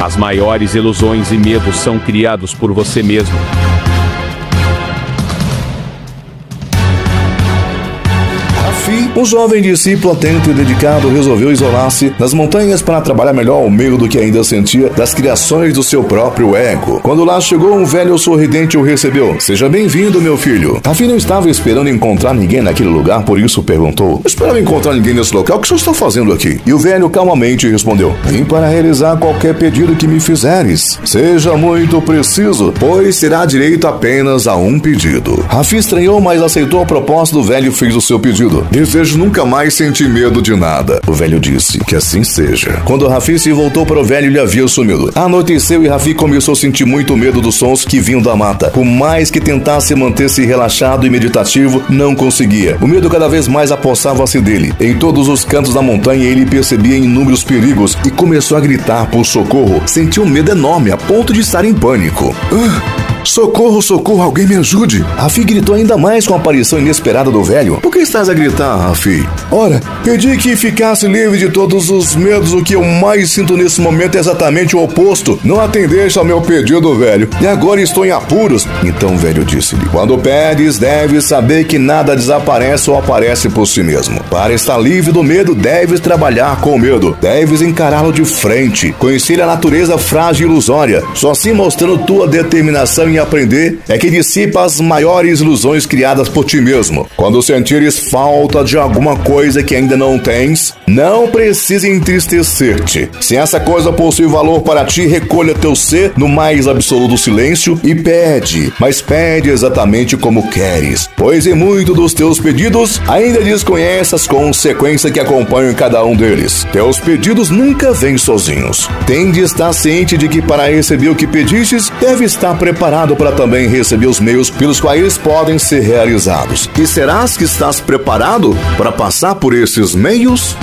As maiores ilusões e medos são criados por você mesmo. Um jovem discípulo atento e dedicado resolveu isolar-se nas montanhas para trabalhar melhor o medo que ainda sentia das criações do seu próprio ego. Quando lá chegou, um velho sorridente o recebeu. Seja bem-vindo, meu filho. Rafi não estava esperando encontrar ninguém naquele lugar, por isso perguntou: esperava encontrar ninguém nesse local, o que o senhor está fazendo aqui? E o velho calmamente respondeu: Vim para realizar qualquer pedido que me fizeres. Seja muito preciso, pois terá direito apenas a um pedido. Rafi estranhou, mas aceitou a proposta do velho e fez o seu pedido. Desejo nunca mais sentir medo de nada. O velho disse que assim seja. Quando Rafi se voltou para o velho, ele havia sumido. Anoiteceu e Rafi começou a sentir muito medo dos sons que vinham da mata. Por mais que tentasse manter-se relaxado e meditativo, não conseguia. O medo cada vez mais apossava-se dele. Em todos os cantos da montanha, ele percebia inúmeros perigos e começou a gritar por socorro. Sentiu um medo enorme, a ponto de estar em pânico. Ah! Socorro, socorro, alguém me ajude! Rafi gritou ainda mais com a aparição inesperada do velho. Por que estás a gritar, Rafi? Ora, pedi que ficasse livre de todos os medos. O que eu mais sinto nesse momento é exatamente o oposto. Não atendeste ao meu pedido, velho. E agora estou em apuros. Então o velho disse-lhe: Quando pedes, deves saber que nada desaparece ou aparece por si mesmo. Para estar livre do medo, deves trabalhar com o medo. Deves encará-lo de frente. Conhecer a natureza frágil e ilusória. Só assim mostrando tua determinação em aprender é que dissipa as maiores ilusões criadas por ti mesmo. Quando sentires falta de alguma coisa que ainda não tens, não precisa entristecer-te. Se essa coisa possui valor para ti, recolha teu ser no mais absoluto silêncio e pede, mas pede exatamente como queres, pois em muito dos teus pedidos ainda desconhece as consequências que acompanham cada um deles. Teus pedidos nunca vêm sozinhos. Tem de estar ciente de que para receber o que pedistes, deve estar preparado para também receber os meios pelos quais podem ser realizados. E serás que estás preparado para passar por esses meios?